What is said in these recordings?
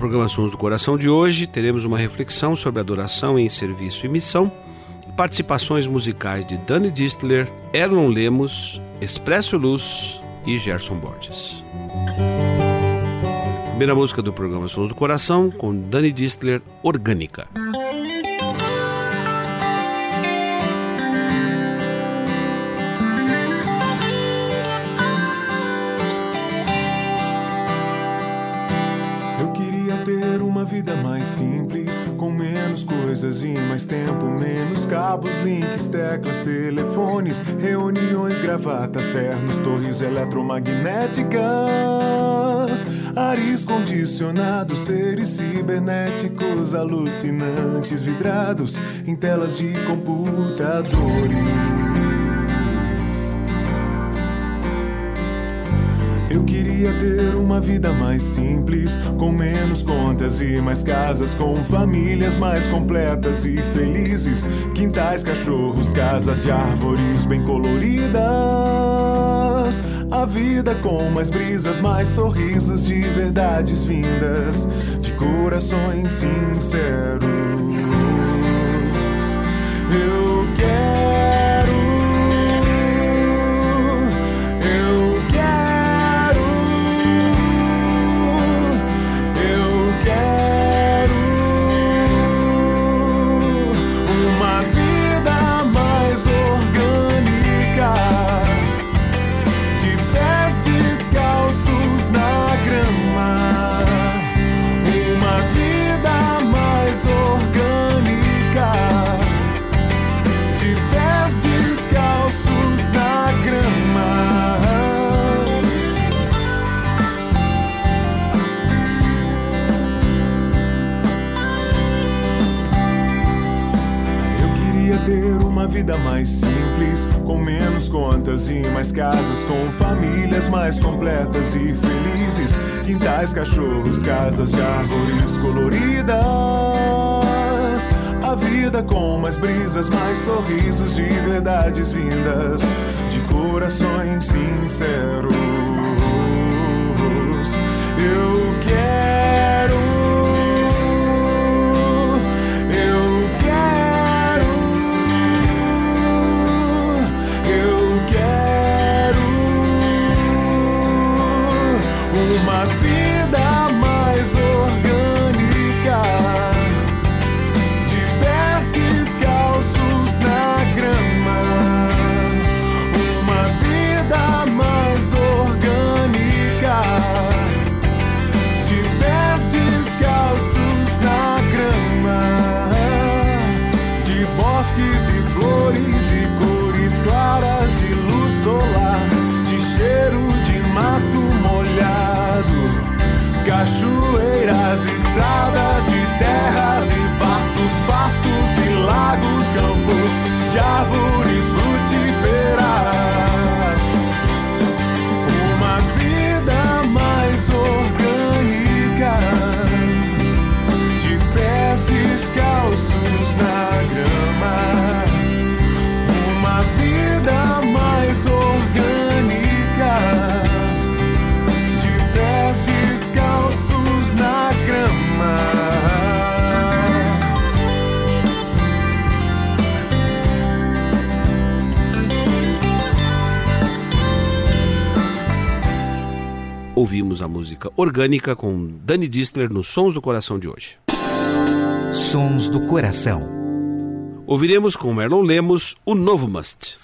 programa Sons do Coração de hoje teremos uma reflexão sobre adoração em serviço e missão, participações musicais de Dani Distler, Elon Lemos, Expresso Luz e Gerson Borges. Primeira música do programa Sons do Coração com Dani Distler, Orgânica. Coisas e mais tempo, menos cabos, links, teclas, telefones, reuniões, gravatas, ternos, torres eletromagnéticas, ares condicionados, seres cibernéticos, alucinantes, vidrados em telas de computadores. Queria ter uma vida mais simples, com menos contas e mais casas, com famílias mais completas e felizes, quintais, cachorros, casas de árvores bem coloridas. A vida com mais brisas, mais sorrisos de verdades vindas, de corações sinceros. Vida mais simples, com menos contas e mais casas, com famílias mais completas e felizes, quintais, cachorros, casas de árvores coloridas. A vida com mais brisas, mais sorrisos de verdades vindas, de corações sinceros. Vida mais orgânica. Ouvimos a música Orgânica com Dani Distler nos Sons do Coração de hoje. Sons do Coração. Ouviremos com Merlon Lemos o novo Must.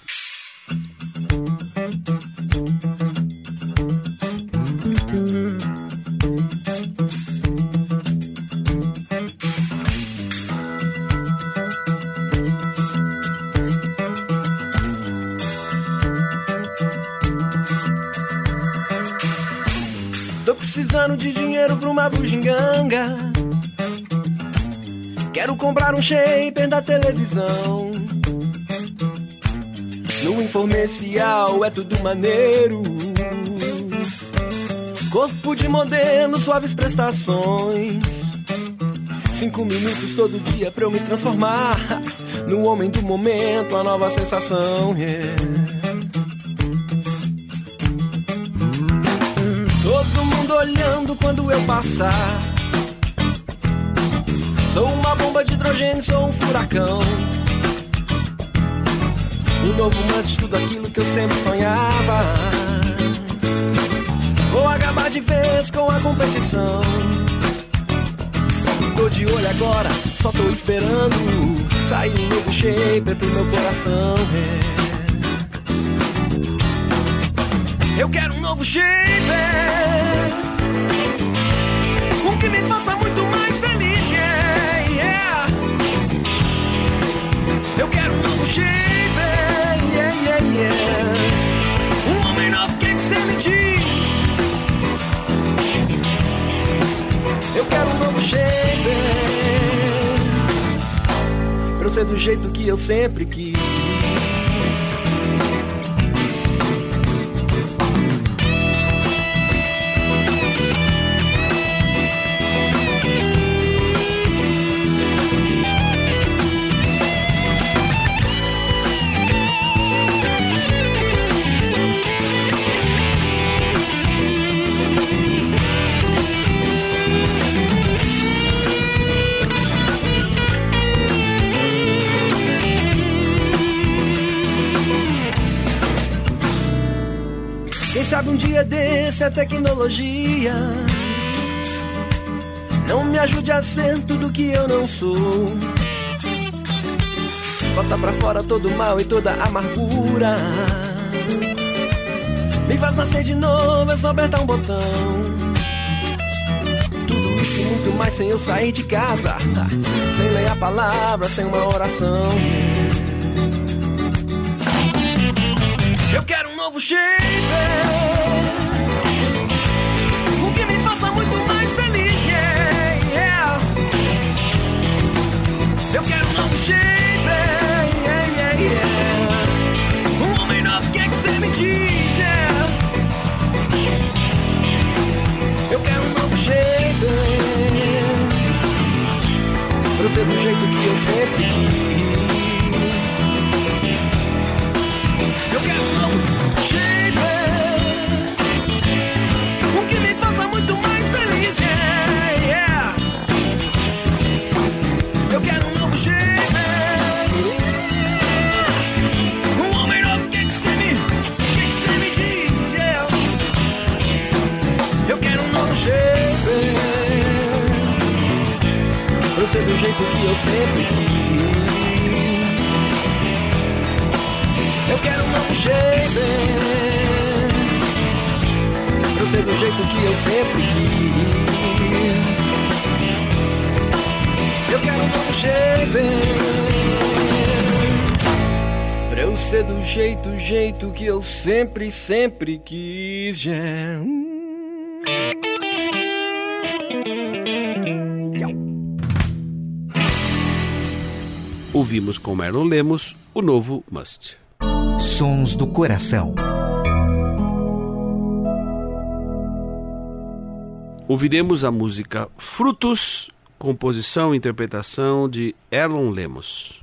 Precisando de dinheiro pra uma bugiganga. Quero comprar um shaper da televisão. No informercial é tudo maneiro. Corpo de modelo, suaves prestações. Cinco minutos todo dia pra eu me transformar no homem do momento, a nova sensação. Yeah. Passar. Sou uma bomba de hidrogênio, sou um furacão. O novo manche, tudo aquilo que eu sempre sonhava. Vou acabar de vez com a competição. Tô de olho agora, só tô esperando sair um novo shaper pro meu coração. É. Eu quero um novo shaper que me faça muito mais feliz, yeah, yeah. Eu quero um novo shape, yeah, yeah, yeah. Um homem novo, o que, você me diz? Eu quero um novo shape, pra eu ser do jeito que eu sempre quis. Dia desse a tecnologia não me ajude a ser tudo que eu não sou. Bota pra fora todo o mal e toda a amargura. Me faz nascer de novo, é só apertar um botão. Tudo isso e muito mais sem eu sair de casa. Sem ler a palavra, sem uma oração. Eu quero um novo shape. Eu quero um novo shape. Pra ser do jeito que eu sempre quis. Eu quero um novo shape. Pra eu ser do jeito, jeito que eu sempre, sempre quis. Yeah. Ouvimos com Marlon Lemos o novo Must. Sons do Coração. Ouviremos a música Frutos, composição e interpretação de Erlon Lemos.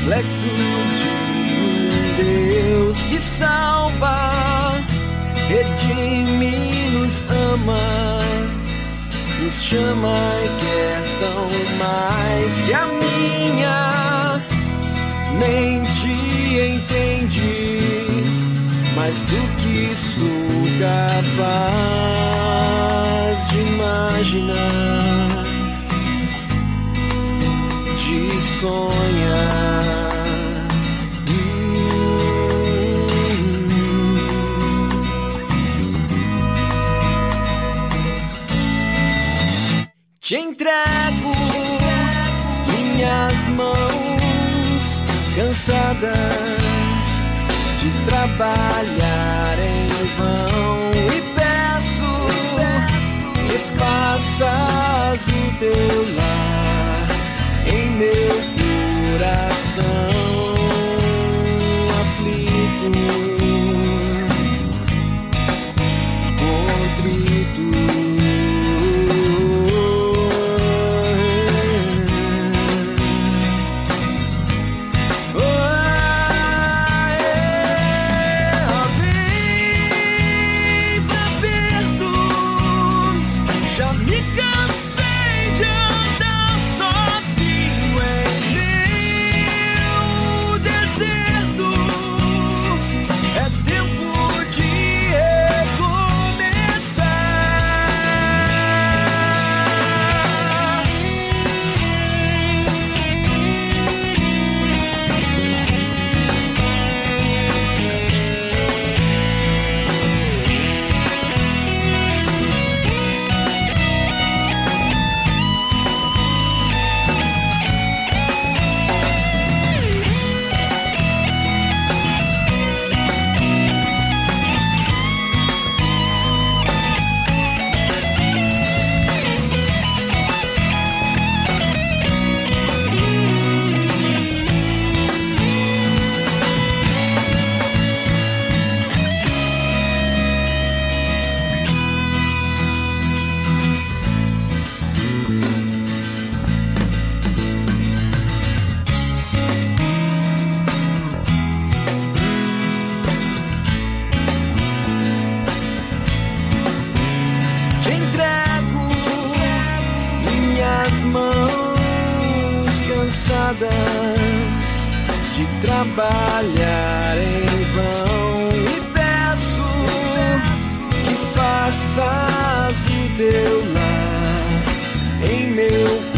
Reflexos de um Deus que salva, redime, nos ama, nos chama e quer tão mais que a minha mente entende mais do que sou capaz de imaginar, de sonhar. Te entrego minhas mãos cansadas de trabalhar em vão e peço que faças o teu lar meu coração. de faças o teu lar em meu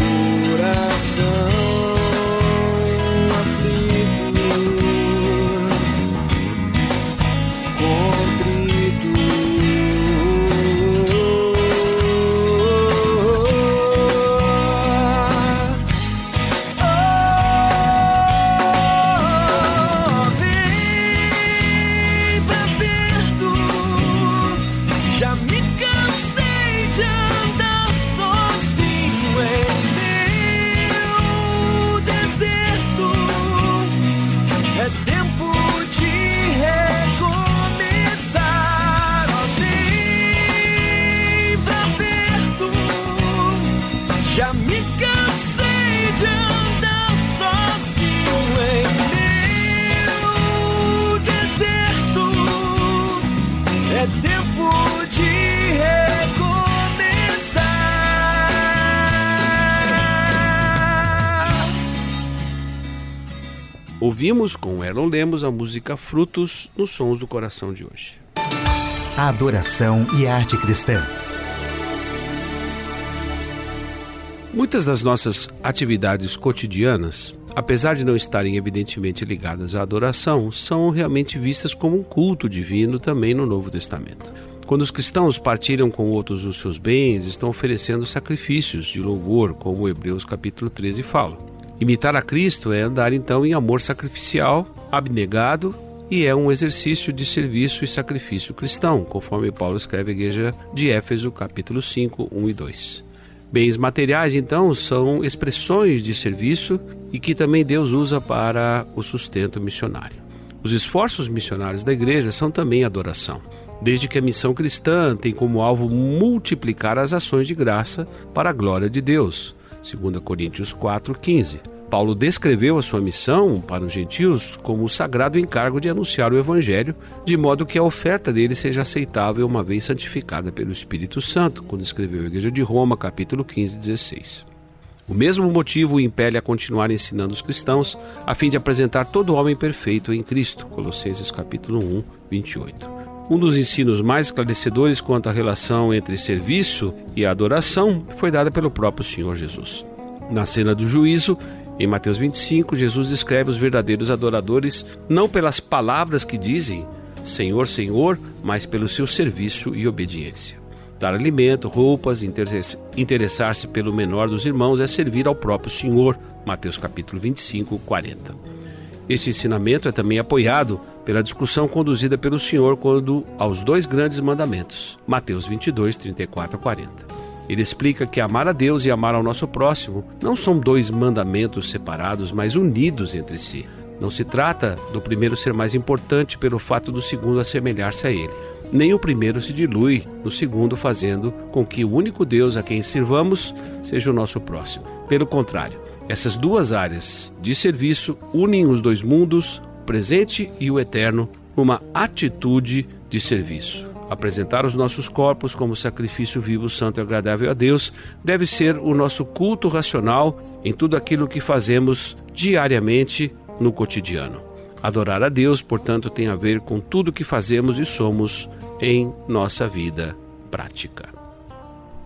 Ouvimos com Erlon Lemos a música Frutos nos Sons do Coração de hoje. A adoração e a arte cristã. Muitas das nossas atividades cotidianas, apesar de não estarem evidentemente ligadas à adoração, são realmente vistas como um culto divino também no Novo Testamento. Quando os cristãos partilham com outros os seus bens, estão oferecendo sacrifícios de louvor, como Hebreus capítulo 13 fala. Imitar a Cristo é andar então em amor sacrificial, abnegado e é um exercício de serviço e sacrifício cristão, conforme Paulo escreve à igreja de Éfeso, capítulo 5, 1 e 2. Bens materiais, então, são expressões de serviço e que também Deus usa para o sustento missionário. Os esforços missionários da igreja são também adoração, desde que a missão cristã tem como alvo multiplicar as ações de graça para a glória de Deus. 2 Coríntios 4:15. Paulo descreveu a sua missão para os gentios como o sagrado encargo de anunciar o evangelho, de modo que a oferta dele seja aceitável uma vez santificada pelo Espírito Santo, quando escreveu a Igreja de Roma, capítulo 15, 16. O mesmo motivo o impele a continuar ensinando os cristãos, a fim de apresentar todo homem perfeito em Cristo. Colossenses capítulo 1, 28. Um dos ensinos mais esclarecedores quanto à relação entre serviço e adoração foi dada pelo próprio Senhor Jesus. Na cena do juízo, em Mateus 25, Jesus descreve os verdadeiros adoradores não pelas palavras que dizem Senhor, Senhor, mas pelo seu serviço e obediência. Dar alimento, roupas, interessar-se pelo menor dos irmãos é servir ao próprio Senhor. Mateus capítulo 25, 40. Este ensinamento é também apoiado pela discussão conduzida pelo Senhor quando aos dois grandes mandamentos. Mateus 22, 34 a 40. Ele explica que amar a Deus e amar ao nosso próximo não são dois mandamentos separados, mas unidos entre si. Não se trata do primeiro ser mais importante pelo fato do segundo assemelhar-se a ele nem o primeiro se dilui no segundo, fazendo com que o único Deus a quem sirvamos seja o nosso próximo. Pelo contrário, essas duas áreas de serviço unem os dois mundos, presente e o eterno, numa atitude de serviço. Apresentar os nossos corpos como sacrifício vivo, santo e agradável a Deus deve ser o nosso culto racional em tudo aquilo que fazemos diariamente no cotidiano. Adorar a Deus, portanto, tem a ver com tudo que fazemos e somos em nossa vida prática.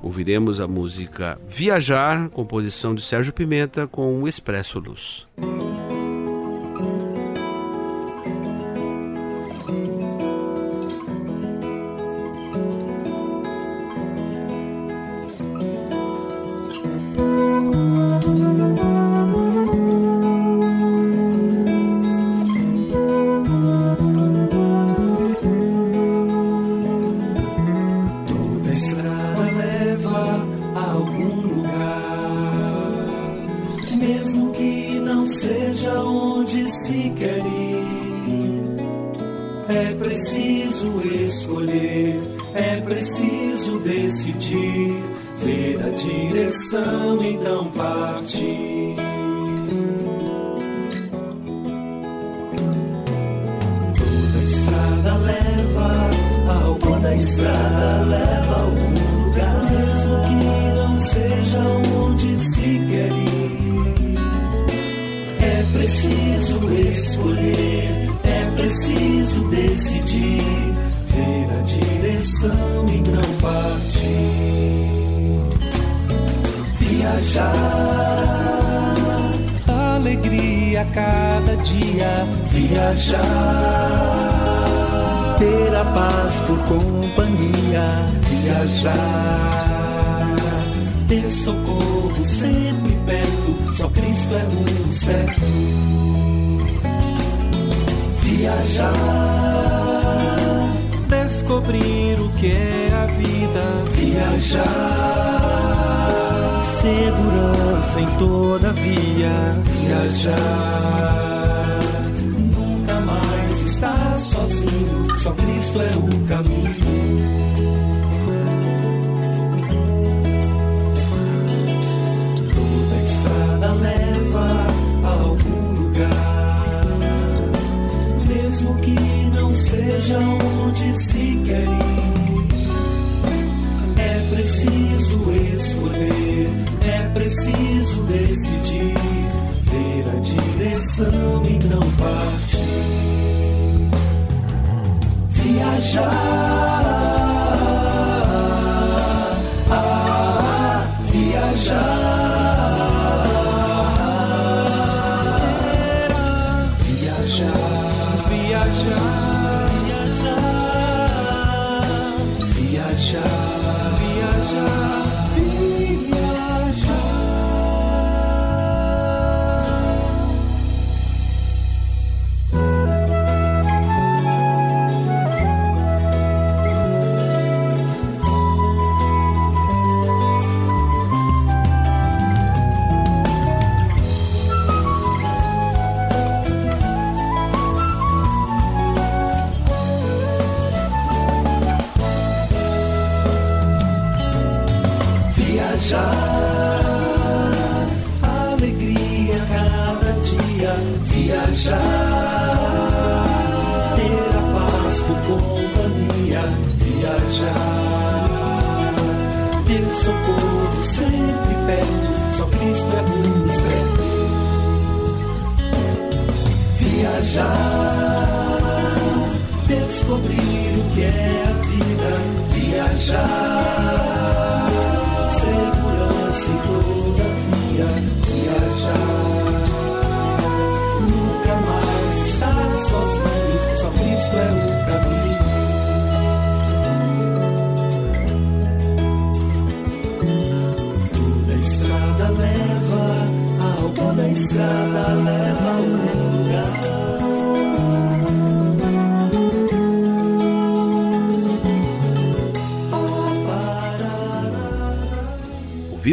Ouviremos a música Viajar, composição de Sérgio Pimenta, com o Expresso Luz. Decidir, ver a direção, então partir. Toda estrada leva, alguma estrada leva a algum lugar, mesmo que não seja onde se quer ir. É preciso escolher, é preciso decidir ver a direção e não partir. Viajar, alegria a cada dia. Viajar, ter a paz por companhia. Viajar, ter socorro sempre perto. Só Cristo é o certo. Viajar. Descobrir o que é a vida, viajar, segurança em toda via, viajar, nunca mais estar sozinho, só Cristo é o caminho. Seja onde se quer ir. É preciso escolher, é preciso decidir, ver a direção e não partir. Viajar,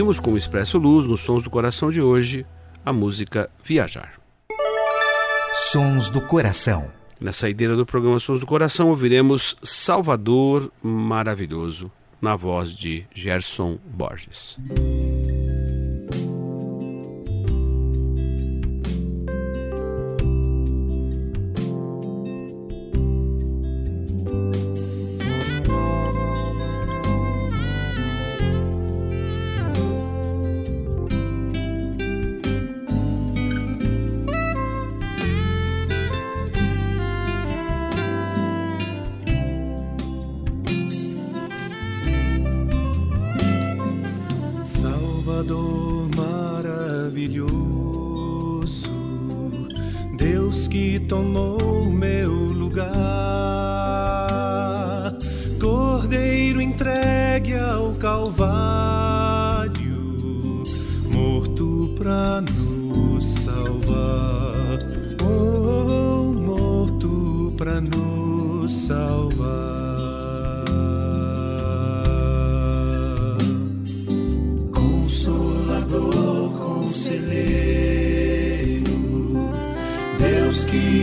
Ouvimos com o Expresso Luz, nos Sons do Coração de hoje, a música Viajar. Sons do Coração. Na saideira do programa Sons do Coração, ouviremos Salvador Maravilhoso, na voz de Gerson Borges.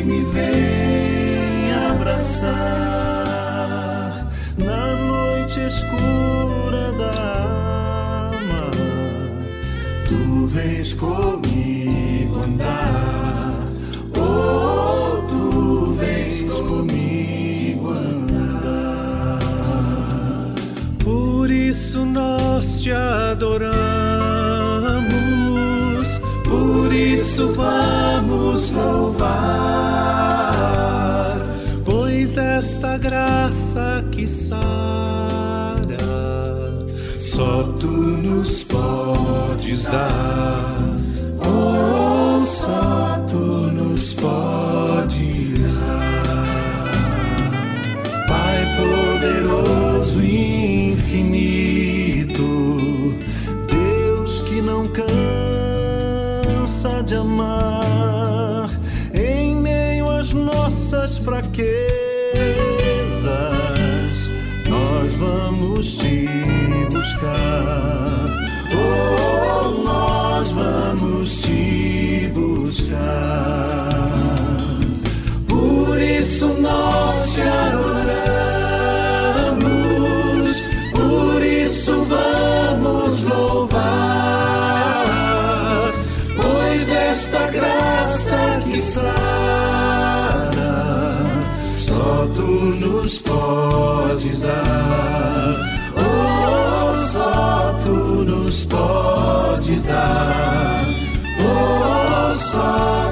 Me vem abraçar na noite escura da alma. Tu vens comigo andar, oh, tu vens comigo andar. Por isso nós te adoramos, por isso louvar esta graça que sara, só tu nos podes dar. Oh, só nos podes dar. Oh, só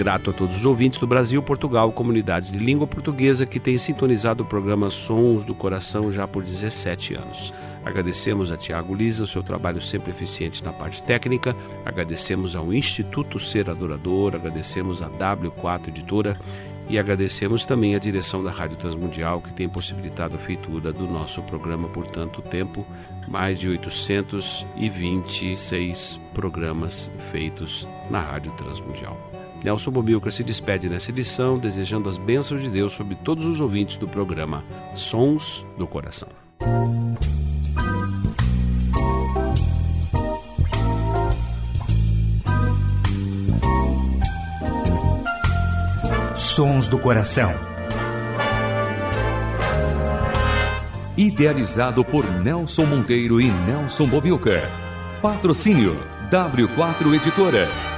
Grato a todos os ouvintes do Brasil, Portugal, comunidades de língua portuguesa que têm sintonizado o programa Sons do Coração já por 17 anos. Agradecemos a Tiago Lisa o seu trabalho sempre eficiente na parte técnica, agradecemos ao Instituto Ser Adorador, agradecemos à W4 Editora e agradecemos também à direção da Rádio Transmundial que tem possibilitado a feitura do nosso programa por tanto tempo, mais de 826 programas feitos na Rádio Transmundial. Nelson Bobilca se despede nessa edição, desejando as bênçãos de Deus sobre todos os ouvintes do programa Sons do Coração. Sons do Coração. Idealizado por Nelson Monteiro e Nelson Bobilca. Patrocínio W4 Editora.